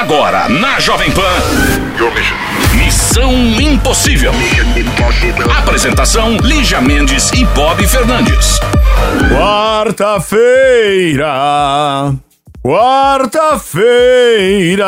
Agora, na Jovem Pan. Missão Impossível. Apresentação: Lígia Mendes e Bob Fernandes. Quarta-feira, quarta-feira,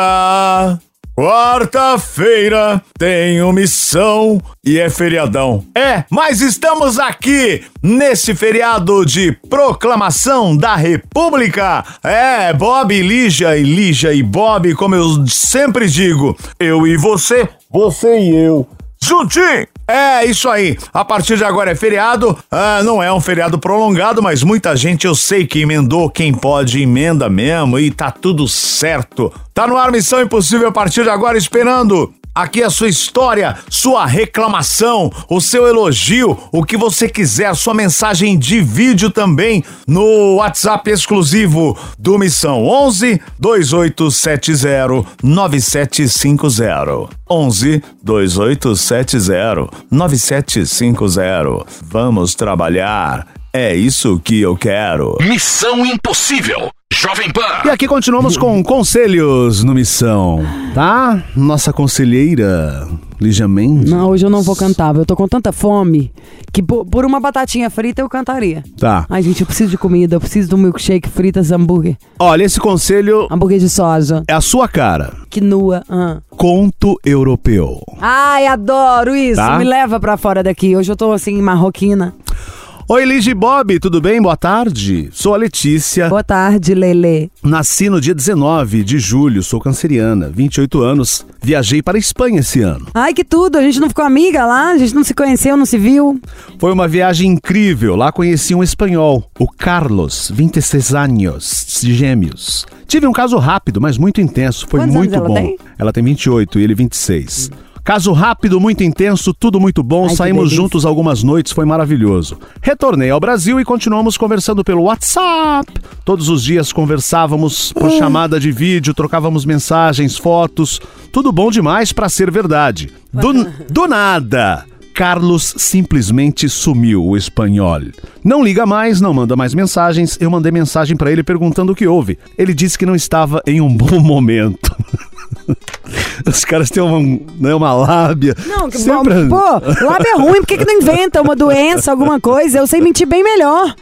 quarta-feira tenho missão e é feriadão. É, mas estamos aqui nesse feriado de proclamação da República. É, Bob Lígia e Lígia e Bob, como eu sempre digo, eu e você, você e eu. Juntinho! É isso aí. A partir de agora é feriado. Ah, não é um feriado prolongado, mas muita gente eu sei que emendou. Quem pode emenda mesmo e tá tudo certo. Tá no ar Missão Impossível a partir de agora esperando Aqui a sua história, sua reclamação, o seu elogio, o que você quiser, sua mensagem de vídeo também no WhatsApp exclusivo do Missão 11 2870 9750. 11 2870 9750. Vamos trabalhar. É isso que eu quero. Missão Impossível. Jovem Pan. E aqui continuamos com conselhos no Missão, tá? Nossa conselheira, Lígia Mendes. Não, hoje eu não vou cantar. Eu tô com tanta fome que por, por uma batatinha frita eu cantaria. Tá. Ai, gente, eu preciso de comida. Eu preciso do milkshake fritas hambúrguer. Olha, esse conselho Hambúrguer de soja. é a sua cara. Que nua. ah. Conto europeu. Ai, adoro isso. Tá. Me leva pra fora daqui. Hoje eu tô assim, marroquina. Oi, Lígia e Bob, tudo bem? Boa tarde. Sou a Letícia. Boa tarde, Lele. Nasci no dia 19 de julho, sou canceriana, 28 anos. Viajei para a Espanha esse ano. Ai, que tudo. A gente não ficou amiga lá? A gente não se conheceu, não se viu? Foi uma viagem incrível. Lá conheci um espanhol, o Carlos, 26 anos, de gêmeos. Tive um caso rápido, mas muito intenso. Foi Quantos muito anos ela bom. tem? Ela tem 28 e ele 26. Caso rápido, muito intenso, tudo muito bom. Ai, Saímos juntos algumas noites, foi maravilhoso. Retornei ao Brasil e continuamos conversando pelo WhatsApp. Todos os dias conversávamos por chamada de vídeo, trocávamos mensagens, fotos. Tudo bom demais pra ser verdade. Do, do nada. Carlos simplesmente sumiu, o espanhol. Não liga mais, não manda mais mensagens. Eu mandei mensagem pra ele perguntando o que houve. Ele disse que não estava em um bom momento. Os caras têm uma, né, uma lábia. Não, que Sempre- bom. Pô, lábio é ruim. Por que, que não inventa uma doença, alguma coisa? Eu sei mentir bem melhor.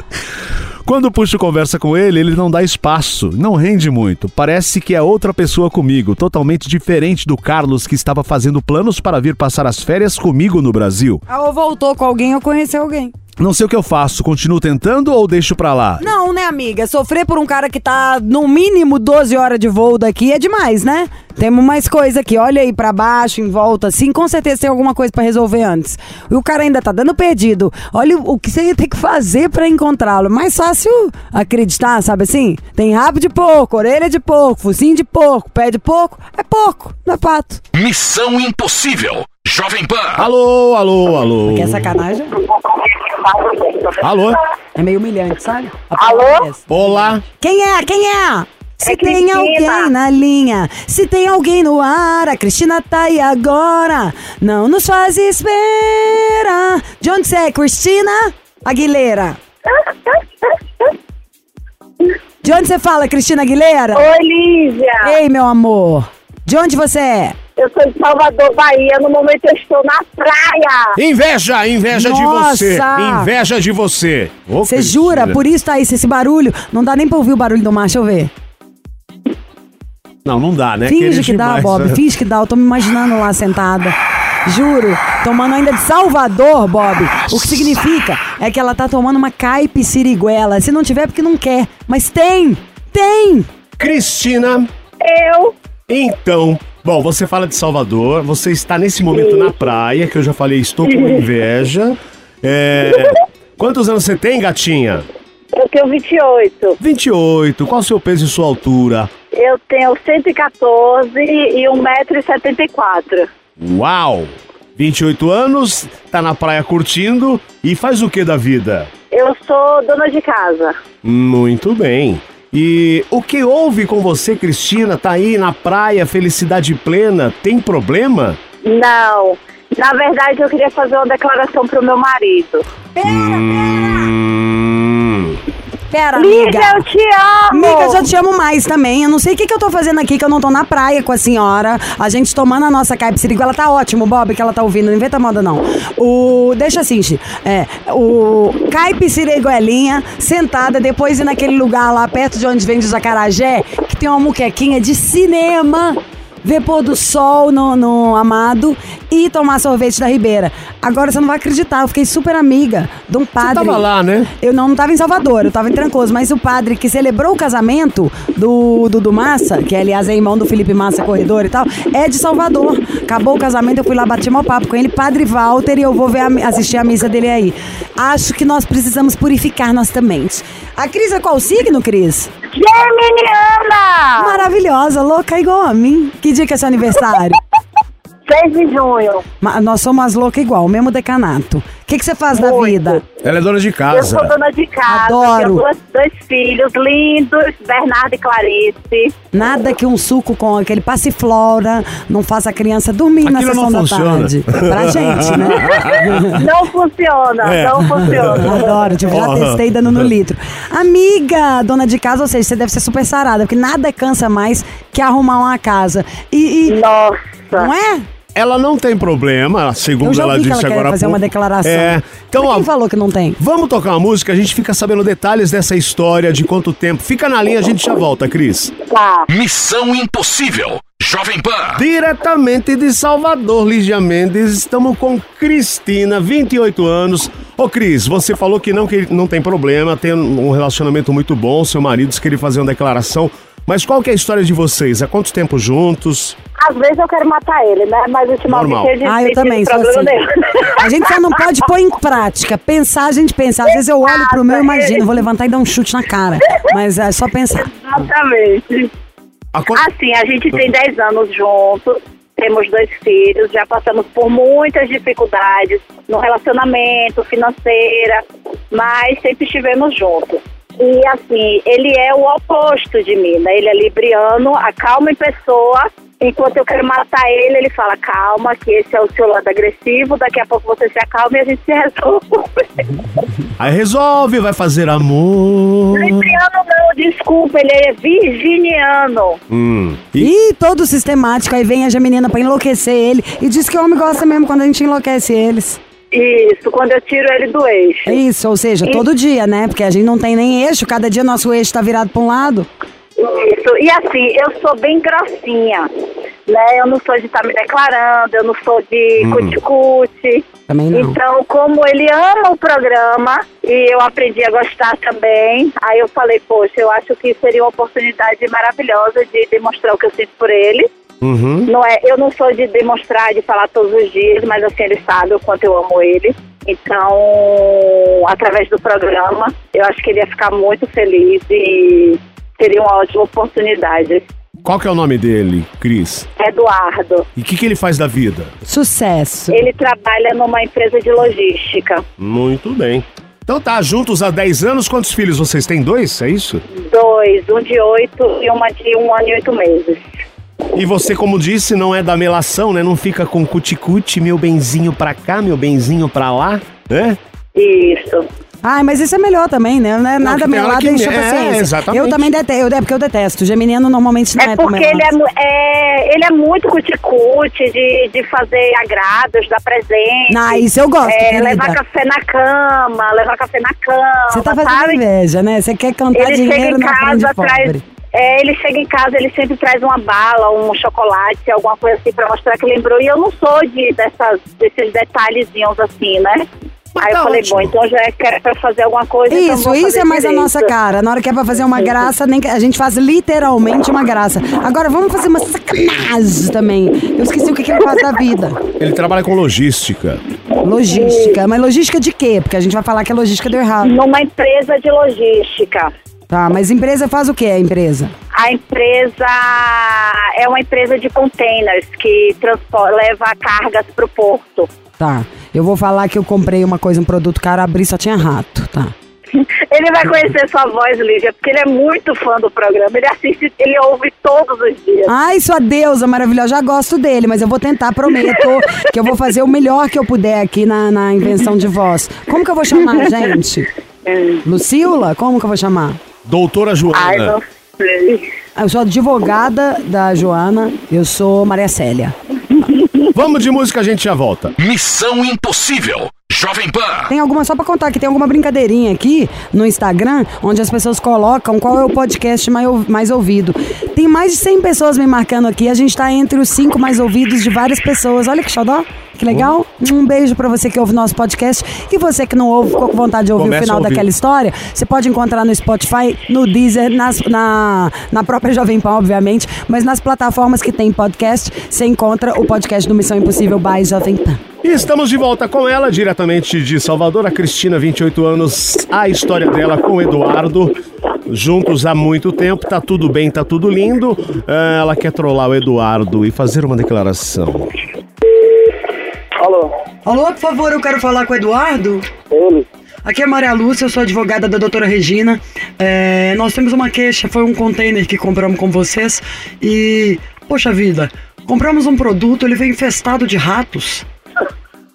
Quando puxo conversa com ele, ele não dá espaço, não rende muito. Parece que é outra pessoa comigo, totalmente diferente do Carlos que estava fazendo planos para vir passar as férias comigo no Brasil. Ah, Ou voltou com alguém ou conheceu alguém. Não sei o que eu faço, continuo tentando ou deixo pra lá? Não, né, amiga? Sofrer por um cara que tá no mínimo 12 horas de voo daqui é demais, né? Temos mais coisa aqui. Olha aí pra baixo, em volta, assim. Com certeza tem alguma coisa pra resolver antes. E o cara ainda tá dando perdido. Olha o que você ia ter que fazer pra encontrá-lo. Mais fácil acreditar, sabe assim? Tem rabo de porco, orelha de porco, focinho de porco, pé de porco. É porco, não é pato. Missão Impossível. Jovem Pan. Alô, alô, alô. Que é sacanagem? Alô? É meio humilhante, sabe? Alô? Olá. Quem é? Quem é? Se É tem Cristina. alguém na linha, se tem alguém no ar, a Cristina tá aí agora. Não nos faz espera. De onde você é, Cristina? Aguilera. De onde você fala, Cristina Aguilera? Oi, Lígia. Ei, meu amor. De onde você é? Eu sou de Salvador, Bahia. No momento eu estou na praia. Inveja, inveja de Nossa. você. Inveja de você. Você jura? Por isso tá isso, esse barulho. Não dá nem pra ouvir o barulho do mar, deixa eu ver. Não, não dá, né? Finge Querer que dá, demais. Bob. Finge que dá. Eu tô me imaginando lá sentada. Juro. Tomando ainda de Salvador, Bob. O que significa é que ela tá tomando uma caipe siriguela. Se não tiver, é porque não quer. Mas tem! Tem! Cristina, Eu. então. Bom, você fala de Salvador, você está nesse momento na praia, que eu já falei, estou com inveja. É, Quantos anos você tem, gatinha? Eu tenho 28. 28. Qual o seu peso e sua altura? Eu tenho 114 e 1,74m. Uau! 28 anos, tá na praia curtindo e faz o que da vida? Eu sou dona de casa. Muito bem. E o que houve com você, Cristina? Tá aí na praia, felicidade plena, tem problema? Não. Na verdade, eu queria fazer uma declaração pro meu marido. Hum, Pera, Lígia, amiga. eu te amo! Amiga, eu já te amo mais também. Eu não sei o que, que eu tô fazendo aqui, que eu não tô na praia com a senhora. A gente tomando a nossa caipirigo. Ela tá ótimo, Bob, que ela tá ouvindo. Não inventa moda, não. O... Deixa assim. É, o caipiriguelinha sentada, depois ir naquele lugar lá perto de onde vende os acarajé, que tem uma muquequinha de cinema. Ver pôr do sol no, no amado e tomar sorvete da Ribeira. Agora você não vai acreditar, eu fiquei super amiga de um padre. tava lá, né? Eu não, não tava em Salvador, eu tava em Trancoso, mas o padre que celebrou o casamento do Dudu Massa, que aliás é irmão do Felipe Massa, corredor e tal, é de Salvador. Acabou o casamento, eu fui lá bater meu papo com ele, Padre Walter, e eu vou ver a assistir a missa dele aí. Acho que nós precisamos purificar nossa mente. A Cris é qual signo, Cris? Geminiana! Maravilhosa, louca igual a mim. Que dia que é seu aniversário? 6 de junho. Ma- nós somos as loucas igual, o mesmo decanato. O que, que você faz da Muito. vida? Ela é dona de Eu casa. sou dona de casa, Adoro. tenho dois filhos lindos, Bernardo e Clarice. Nada que um suco com aquele passiflora não faça a criança dormir na Aquilo sessão não da funciona. tarde. Pra gente, né? Não funciona, É. não funciona. Adoro, tipo, já testei dando no litro. Amiga, dona de casa, ou seja, você deve ser super sarada, porque nada cansa mais que arrumar uma casa. E, e- Nossa. não é? Ela não tem problema, Eu segundo ela ouvi que disse ela agora. há fazer pouco. uma declaração. É. Então, Mas ó, quem falou que não tem? vamos tocar uma música, a gente fica sabendo detalhes dessa história, de quanto tempo. Fica na linha, a gente já volta, Cris. Tá. Missão Impossível. Jovem Pan. Diretamente de Salvador, Lígia Mendes, estamos com Cristina, 28 anos. Ô Cris, você falou que não, que não tem problema, tem um relacionamento muito bom, seu marido disse que ele fazia uma declaração. Mas qual que é a história de vocês? Há quanto tempo juntos? Às vezes eu quero matar ele, né? Mas ultimamente ele Ah, eu também sou assim. problema nenhum. A gente só não pode pôr em prática. Pensar, a gente pensa. Às vezes eu olho pro meu e imagino, vou levantar e dar um chute na cara. Mas é só pensar. Exatamente. Quanto... Assim, a gente tem 10 anos juntos, temos dois filhos, já passamos por muitas dificuldades no relacionamento, financeira, mas sempre estivemos juntos. E assim, ele é o oposto de mim, né? Ele é libriano, a calma em pessoa. Enquanto eu quero matar ele, ele fala, calma, que esse é o seu lado agressivo, daqui a pouco você se acalma e a gente se resolve. Aí resolve, vai fazer amor. Libriano não, desculpa, ele é virginiano. Hum. E Ih, todo sistemático. Aí vem a menina pra enlouquecer ele. E diz que o homem gosta mesmo quando a gente enlouquece eles. Isso, quando eu tiro ele do eixo. É isso, ou seja, todo dia, né? Porque a gente não tem nem eixo, cada dia nosso eixo tá virado pra um lado. Isso, e assim, eu sou bem grossinha, né? Eu não sou de estar me declarando, eu não sou de cuticute. Também não. Então, como ele ama o programa e eu aprendi a gostar também, aí eu falei, poxa, eu acho que seria uma oportunidade maravilhosa de demonstrar o que eu sinto por ele. Uhum. Não é, eu não sou de demonstrar, de falar todos os dias, mas assim, ele sabe o quanto eu amo ele. Então, através do programa, eu acho que ele ia ficar muito feliz e seria uma ótima oportunidade. qual que é o nome dele, Cris? Eduardo, E o que, que ele faz da vida? Sucesso. ele trabalha numa empresa de logística. Muito bem. Então tá, juntos há 10 anos, quantos filhos vocês têm? Dois, é isso? Dois, um de oito e uma de um ano e oito meses. E você, como disse, não é da melação, né? Não fica com cuticute, meu benzinho pra cá, meu benzinho pra lá, né? Isso. Ai, mas isso é melhor também, né? Não é nada tem hora melado que enche a é, exatamente. Eu também detesto, eu, é porque eu detesto. Geminiano normalmente não é, É tão porque ele é, é, ele é muito cuticute de, de fazer agrados, dar presente. Ah, isso eu gosto, É, querida. levar café na cama, levar café na cama. Você tá fazendo sabe? inveja, né? Você quer cantar Ele chega dinheiro em na frente casa, de traz. É, ele chega em casa, ele sempre traz uma bala, um chocolate, alguma coisa assim pra mostrar que lembrou. E eu não sou de dessas, desses detalhezinhos assim, né? Mas Aí tá eu falei, ótimo. bom, então já é pra fazer alguma coisa. então Isso, vou isso fazer é mais a direito. nossa cara. Na hora que é pra fazer uma graça, nem a gente faz literalmente uma graça. Agora vamos fazer uma sacanagem também. Eu esqueci o que, que ele faz da vida. Ele trabalha com logística. Logística. Mas logística de quê? Porque a gente vai falar que a logística deu errado. Numa empresa de logística. Tá, mas empresa faz o quê, a empresa? A empresa é uma empresa de containers que transporta, leva cargas para o porto. Tá. Eu vou falar que eu comprei uma coisa, um produto caro, abri só tinha rato, tá. Ele vai conhecer sua voz, Lígia, porque ele é muito fã do programa. Ele assiste, ele ouve todos os dias. Ai, sua deusa maravilhosa, já gosto dele, mas eu vou tentar, prometo, que eu vou fazer o melhor que eu puder aqui na, na invenção de voz. Como que eu vou chamar, gente? Lucila? Como que eu vou chamar? Doutora Ai, Joana. não sei. Eu sou advogada da Joana, eu sou Maria Célia. Vamos de música, a gente já volta. Missão Impossível. Jovem Pan. Tem alguma, só pra contar que tem alguma brincadeirinha aqui no Instagram, onde as pessoas colocam qual é o podcast mais, mais ouvido. Tem mais de 100 pessoas me marcando aqui, a gente tá entre os cinco mais ouvidos de várias pessoas. Olha que xodó, que legal. Um beijo pra você que ouve nosso podcast e você que não ouve, ficou com vontade de ouvir Começa o final ouvir. daquela história, você pode encontrar no Spotify, no Deezer, nas- na, na própria Jovem Pan, obviamente, mas nas plataformas que tem podcast, você encontra o podcast do Missão Impossível by Jovem Pan. E estamos de volta com ela, diretamente de Salvador, a Cristina, 28 anos, a história dela com o Eduardo. Juntos há muito tempo, tá tudo bem, tá tudo lindo. Ah, Ela quer trollar o Eduardo e fazer uma declaração. Alô, Alô, por favor, eu quero falar com o Eduardo. ele? Aqui é Maria Lúcia, eu sou advogada da doutora Regina. É, nós temos uma queixa, foi um container que compramos com vocês e, poxa vida, compramos um produto, ele veio infestado de ratos.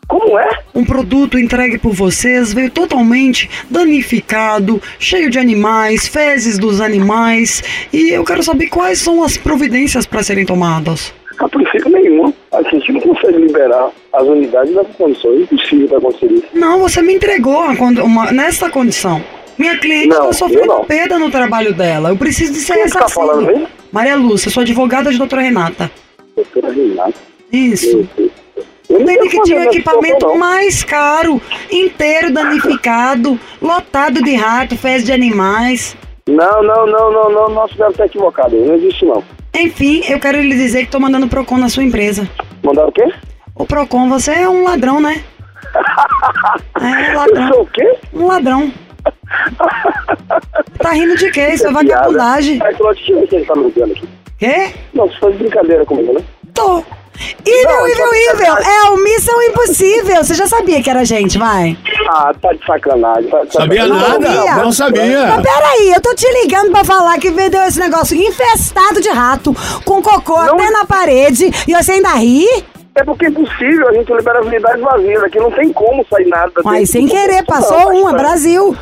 Como é? Um produto entregue por vocês veio totalmente danificado, cheio de animais, fezes dos animais e eu quero saber quais são as providências para serem tomadas. A princípio nenhuma. A gente não consegue liberar as unidades das condições. Impossível para acontecer isso. Não, você me entregou a condi- uma, nessa condição. Minha cliente está sofrendo eu perda no trabalho dela. Eu preciso de ser Quem que tá ressarcido. falando mesmo? Maria Lúcia, sou advogada de doutora Renata. Doutora Renata. Isso. Eu não Ele tô que tinha o equipamento não. mais caro, inteiro danificado, lotado de rato, fezes de animais. Não, não, não, não, não. Nosso deve estar equivocado. Não existe não. Enfim, eu quero lhe dizer que tô mandando Procon na sua empresa. Mandaram o quê? O Procon, você é um ladrão, né? É, Eu sou ladrão. o quê? Um ladrão. Tá rindo de quê? Isso é vagabundagem. Ai, Claudio, deixa eu ver se ele tá me ligando aqui. Quê? Não, você faz brincadeira comigo, né? Tô. Evil, Não, evil, evil. É o Missão Impossível. Você já sabia que era a gente, vai. Ah, tá de sacanagem. Tá de Sabia sacanagem. nada? sabia. Não sabia. Mas peraí, eu tô te ligando pra falar que vendeu esse negócio infestado de rato, com cocô Não. até na parede, e você ainda ri? É porque é impossível. A gente libera as unidades vazias. Aqui não tem como sair nada. Mas sem do- querer, Não, passou uma. Brasil.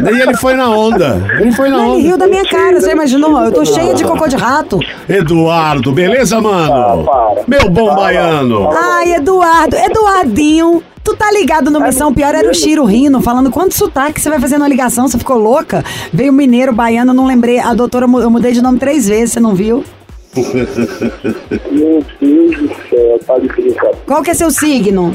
E ele foi na onda. Ele foi na Ele riu onda. da minha cara, você imaginou? Eu tô cheia de cocô de rato. Eduardo, beleza, mano? Ah, para. Meu bom Para. baiano. Ai, Eduardo, Eduardinho. Tu tá ligado no Missão Pior era o Chiro rindo, falando quanto sotaque você vai fazer na ligação, você ficou louca? Veio mineiro, baiano, não lembrei. A doutora, eu mudei de nome três vezes, você não viu? Meu Deus do céu, tá de brincadeira. Qual que é seu signo?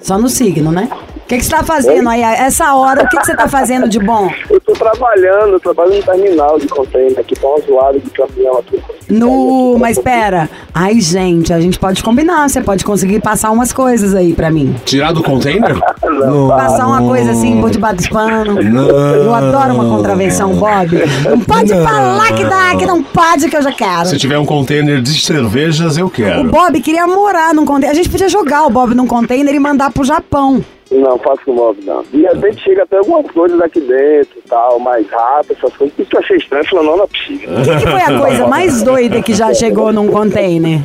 Só no signo, né? O que, que você tá fazendo aí? a Essa hora, o que, que você tá fazendo de bom? Eu tô trabalhando, eu trabalho no terminal de container, aqui tá uma zoada de caminhão aqui. No. Mas pera. Ai, gente, a gente pode combinar. Você pode conseguir passar umas coisas aí pra mim. Tirar do container? Não, Passar uma coisa assim por debaixo dos panos. Eu adoro uma contravenção, Bob. Não pode falar que dá, que não pode, que eu já quero. Se tiver um container de cervejas, eu O quero. Bob queria morar num container. A gente podia jogar o Bob num container e mandar pro Japão. Não, faço com móvel, não. De repente chega até algumas coisas aqui dentro e tal, mais rápido, essas coisas. Isso que eu achei estranho, falou, não, não é possível. O que, que foi a coisa mais doida que já chegou num container?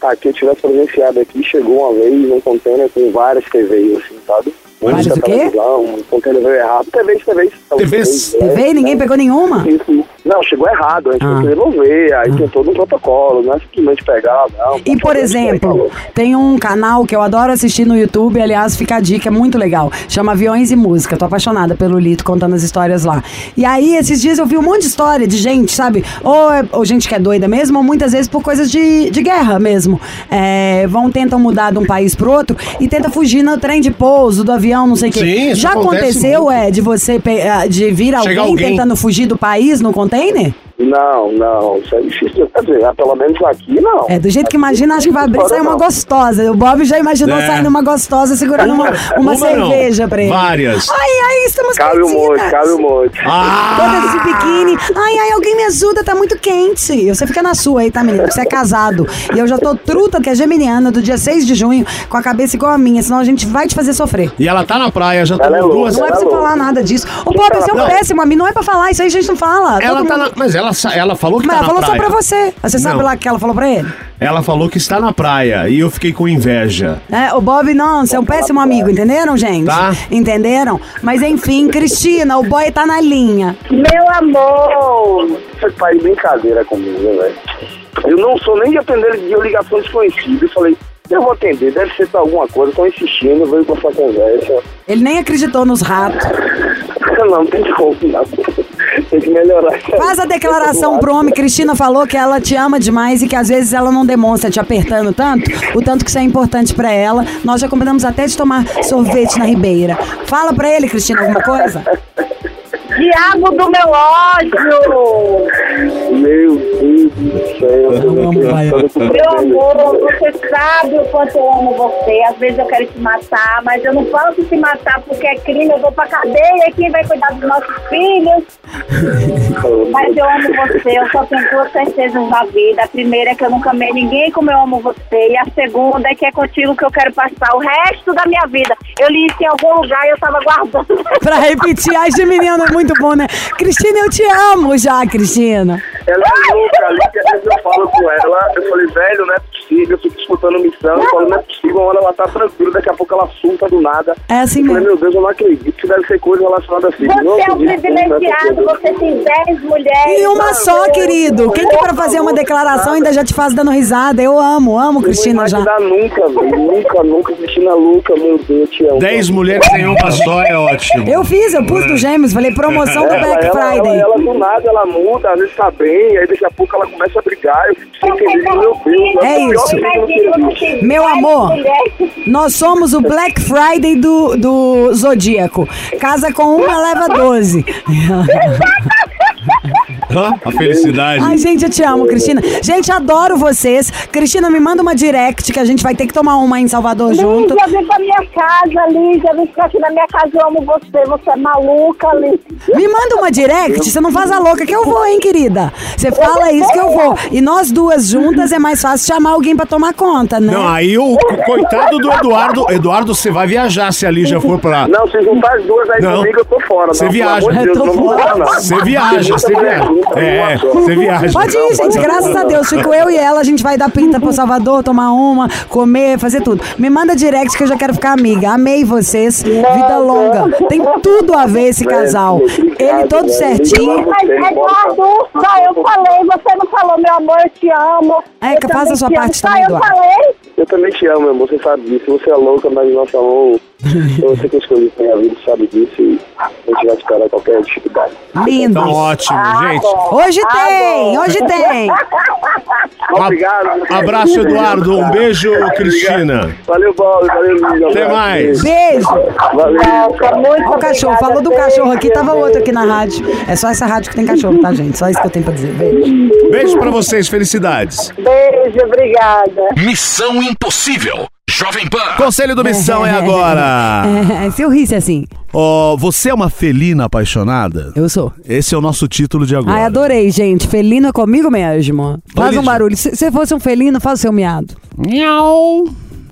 Tá, que eu tivesse presenciado aqui, chegou uma vez num container com várias TVs, assim, sabe? Muita o quê? televisão, Um veio errado. TVs, TVs. TVs? TV e ninguém pegou nenhuma? Isso. Não, chegou errado, a gente Ah. tem que devolver, aí tem todo um protocolo, não é simplesmente pegar, não. E, por exemplo, tem um canal que eu adoro assistir no YouTube, aliás, fica a dica, é muito legal. Chama Aviões e Música. Tô apaixonada pelo Lito contando as histórias lá. E aí, esses dias eu vi um monte de história de gente, sabe? Ou, é- ou gente que é doida mesmo, ou muitas vezes por coisas de, de guerra mesmo. É, vão, tentam mudar de um país pro outro e tenta fugir no trem de pouso, do avião, não sei o quê. Sim, Já acontece aconteceu, muito. é, de você, ah, de vir alguém, alguém. tentando fugir do país no container? Não, não, isso é difícil. Quer dizer, ah, pelo menos aqui não. É, do jeito que imagina, acho que vai abrir sair uma gostosa. O Bob já imaginou É. saindo uma gostosa segurando uma, uma, Uma cerveja não, pra ele. várias. Ai, ai, estamos Cabe o monte, cabe o monte. Ah! Todas de biquíni. Ai, ai, alguém me ajuda, tá muito quente. Você fica na sua aí, tá, menina? Porque Você é casado. E eu já tô truta, que é geminiana, do dia 6 de junho, com a cabeça igual a minha, senão a gente vai te fazer sofrer. E ela tá na praia, já Ela é duas. Não é pra você é falar louca. nada disso. Ô, Bob, você é um Não. péssimo, a mim não é pra falar, isso aí a gente não fala. Ela Todo tá mundo- na, mas ela ela, ela falou que Mas tá ela na falou só praia. pra você. Você sabe Não. lá o que ela falou pra ele? Ela falou que está na praia e eu fiquei com inveja. É, o Bob, não, você é um péssimo amigo, entenderam, gente? Tá. Entenderam? Mas enfim, Cristina, o boy tá na linha. Meu amor! Você faz brincadeira comigo, né, velho? Eu não sou nem de atender de ligação desconhecida. Eu falei, eu vou atender, deve ser pra alguma coisa, tô insistindo, veio com essa conversa. Ele nem acreditou nos ratos. Não, tem como, não. Tem que melhorar. Faz a declaração pro homem. Cristina falou que ela te ama demais e que às vezes ela não demonstra te apertando tanto, o tanto que isso é importante pra ela. Nós já combinamos até de tomar sorvete na Ribeira. Fala pra ele, Cristina, alguma coisa? Diabo do meu ódio! Meu Meu amor, você sabe o quanto eu amo você. Às vezes eu quero te matar, mas eu não posso te matar porque é crime. Eu vou pra cadeia e quem vai cuidar dos nossos filhos? Mas eu amo você, eu só tenho duas certezas na vida. A primeira é que eu nunca amei ninguém como eu amo você. E a segunda é que é contigo que eu quero passar o resto da minha vida. Eu li isso em algum lugar e eu tava guardando. Pra repetir, ai, esse menino é muito bom, né? Cristina, eu te amo já, Cristina. Ela é louca que às vezes eu falo com ela, eu falei, velho, não é possível, eu fico disputando missão, eu falo, não é possível, uma hora ela tá tranquila, daqui a pouco ela surta do nada. É assim Eu falei, mesmo. meu Deus, eu não acredito que deve ser coisa relacionada a filho. Você Não é um privilegiado, não é você tem dez mulheres. E uma só, querido. Quem que pra fazer uma declaração ainda já te faz dando risada? Eu amo, amo Cristina já. Não vai nunca, velho, nunca, nunca, Cristina louca, meu Deus, eu te amo. Dez mulheres em uma só é ótimo. Eu fiz, eu pus do Gêmeos, falei promoção do Ela, Black ela, Friday. Ela, ela do nada, ela muda, às vezes tá bem, aí daqui a pouco ela começa a brigar, eu fico sem entender, meu Deus. É pior isso. Meu amor, nós somos o Black Friday do, do Zodíaco. Casa com uma, leva 12. A felicidade. Ai, gente, eu te amo, Cristina. Gente, adoro vocês. Cristina, me manda uma direct que a gente vai ter que tomar uma em Salvador junto. Lígia, vem pra minha casa, Lígia. Vem ficar aqui na minha casa, eu amo você. Você é maluca, Lígia. Me manda uma direct, você não faz a louca que eu vou, hein, querida? Você fala isso que eu vou. E nós duas juntas é mais fácil chamar alguém pra tomar conta, né? Não, aí o coitado do Eduardo. Eduardo, você vai viajar se a Lígia for pra. Não, se juntar as duas aí Não. comigo, eu tô fora. Você viaja. de. Você viaja, você viaja. É, você viaja. Pode ir, gente, graças a Deus. Fico eu e ela, a gente vai dar pinta pro Salvador, tomar uma, comer, fazer tudo. Me manda direct que eu já quero ficar amiga. Amei vocês. Vida longa. Tem tudo a ver esse casal. Ele todo certinho. Mas, Eduardo, só eu falei. Você não falou, meu amor, eu te amo. É, Eu que faz também a sua parte Só também, eu Eduardo. falei. Eu também te amo, meu amor, você sabe disso. Você é louca, mas nosso amor, você que escolheu pra minha vida, sabe disso e a gente vai esperar qualquer dificuldade. Lindo. Então, ótimo, gente. Hoje tem, hoje tem. Obrigado. Abraço, Eduardo. Um beijo, Cristina. Valeu, Bob. Valeu, Lígia. Até mais. Beijo. Valeu. Muito o cachorro, falou do cachorro aqui, tava outro aqui na rádio. É só essa rádio que tem cachorro, tá, gente? Só isso que eu tenho pra dizer. Beijo. Beijo pra vocês, felicidades. Beijo, obrigada. Missão Impossível. Jovem Pan. Conselho do Missão é agora. É, se eu risse assim, Ó, você é uma felina apaixonada? eu sou. Esse é o nosso título de agora. Ai, adorei, gente. Felino é comigo mesmo. Faz um barulho. Se você fosse um felino, faz o seu miado. Miau.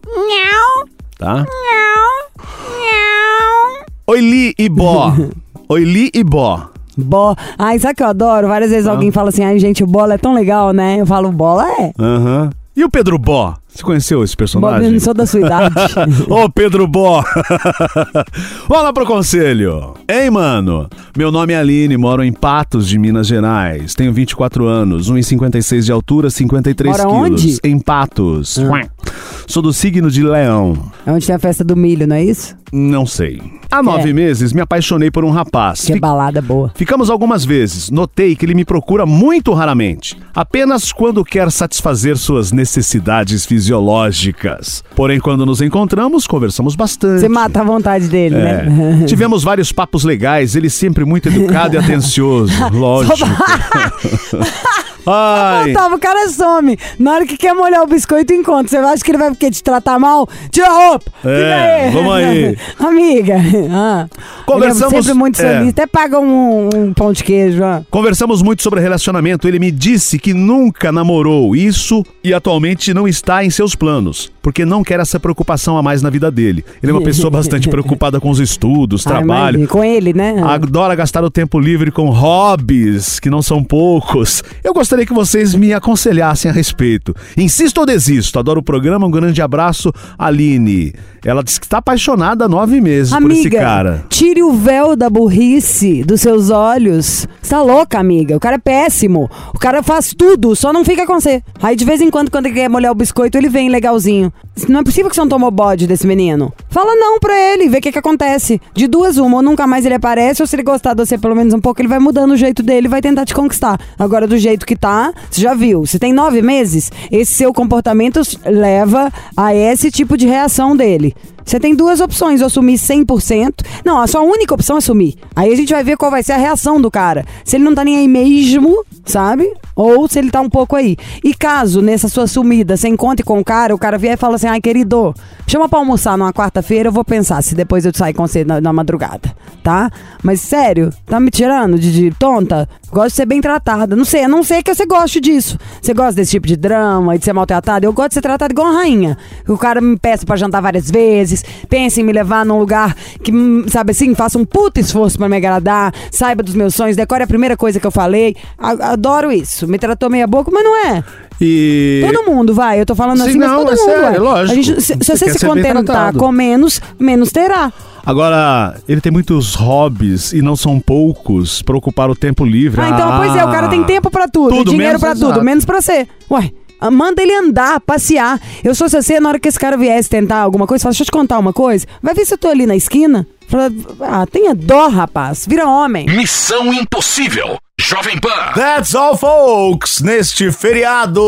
Miau. Tá? Miau. Miau. Oi, Li e Bó. Oi, Li e Bó. Bo... Ai, sabe que eu adoro? Várias vezes alguém fala assim, ai, gente, o bola é tão legal, né? Eu falo, bola é. Aham. E o Pedro Bó? Você conheceu esse Bob, eu personagem? não sou da sua idade. Ô, Pedro Bó! Vamos lá pro conselho. Ei, mano. Meu nome é Aline, moro em Patos, de Minas Gerais. Tenho 24 anos, 1,56 de altura, 53 Mora quilos. onde? Em Patos. Ah. Sou do signo de Leão. é onde tem a festa do milho, não é isso? Não sei. Há nove meses me apaixonei por um rapaz. Que é Fi- balada boa. Ficamos algumas vezes. Notei que ele me procura muito raramente, apenas quando quer satisfazer suas necessidades fisiológicas. Porém, quando nos encontramos, conversamos bastante. Você mata a vontade dele, É. né? Tivemos vários papos legais, ele sempre muito educado e atencioso. Lógico. Ai. O cara some. Na hora que quer molhar o biscoito, encontra. Você acha que ele vai porque te tratar mal? Tira a roupa. É, Fica vamos aí. Amiga. Ah. Conversamos- Ele é sempre muito é. solista. Até paga um, um pão de queijo. ó. Conversamos muito sobre relacionamento. Ele me disse que nunca namorou isso e atualmente não está em seus planos, porque não quer essa preocupação a mais na vida dele. Ele é uma pessoa bastante preocupada com os estudos, Ah, trabalho. imagina, com ele, né? Adora gastar o tempo livre com hobbies, que não são poucos. Eu gostaria que vocês me aconselhassem a respeito. Insisto ou desisto? Adoro o programa. Um grande abraço, Aline. Ela disse que está apaixonada há nove meses por esse Amiga, cara. tire o véu da burrice dos seus olhos. Você tá louca, amiga? O cara é péssimo. O cara faz tudo, só não fica com você. Aí de vez em quando, quando ele quer molhar o biscoito, ele vem legalzinho. Não é possível que você não tomou bode desse menino. Fala não pra ele, vê o que que acontece. De duas uma, ou nunca mais ele aparece, ou se ele gostar de você pelo menos um pouco, ele vai mudando o jeito dele e vai tentar te conquistar. Agora, do jeito que tá, você já viu. Se tem nove meses, esse seu comportamento leva a esse tipo de reação dele. Italy Você tem duas opções, ou assumir 100%. Não, a sua única opção é assumir. Aí a gente vai ver qual vai ser a reação do cara. Se ele não tá nem aí mesmo, sabe? Ou se ele tá um pouco aí. E caso nessa sua sumida você encontre com o cara, o cara vier e fala assim: ai, querido, chama pra almoçar numa quarta-feira, eu vou pensar se depois eu sair com você na, na madrugada, tá? Mas sério, tá me tirando de, de tonta? Gosto de ser bem tratada. Não sei, a não ser que você goste disso. Você gosta desse tipo de drama e de ser maltratada? Eu gosto de ser tratada igual uma rainha. O cara me peça pra jantar várias vezes, pensa em me levar num lugar que, hum, sabe assim, faça um puto esforço pra me agradar, saiba dos meus sonhos, decore a primeira coisa que eu falei. Adoro isso. Me tratou meia boca, mas não é. E. Todo mundo, vai. Eu tô falando Sim, assim, não, mas todo é mundo, sério, ué. lógico. A gente- se, se Você você se ser contentar com menos, menos terá. Agora, ele tem muitos hobbies e não são poucos para ocupar o tempo livre. Ah, então, pois é, o cara tem tempo pra tudo, Tudo, dinheiro pra exato. tudo, menos pra você. Ué, ah, manda ele andar, passear. Eu sou você, na hora que esse cara viesse tentar alguma coisa, fala, deixa eu te contar uma coisa. Vai ver se eu tô ali na esquina. Fala, ah, tenha dó, rapaz. Vira homem. Missão Impossível. Jovem Pan. That's all, folks! Neste feriado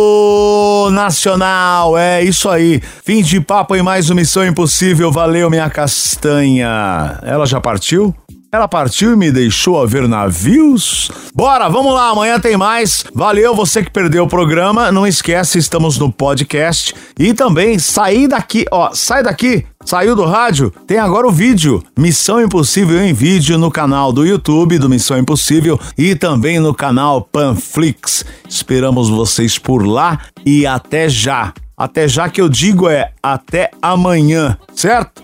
nacional. É isso aí. Fim de papo em mais uma Missão Impossível. Valeu, minha castanha. Ela já partiu? Ela partiu e me deixou a ver navios? Bora, vamos lá, amanhã tem mais. Valeu você que perdeu o programa. Não esquece, estamos no podcast. E também sair daqui, ó, sai daqui. Saiu do rádio? Tem agora o vídeo. Missão Impossível em vídeo no canal do YouTube do Missão Impossível e também no canal Panflix. Esperamos vocês por lá e até já. Até já que eu digo é até amanhã, certo?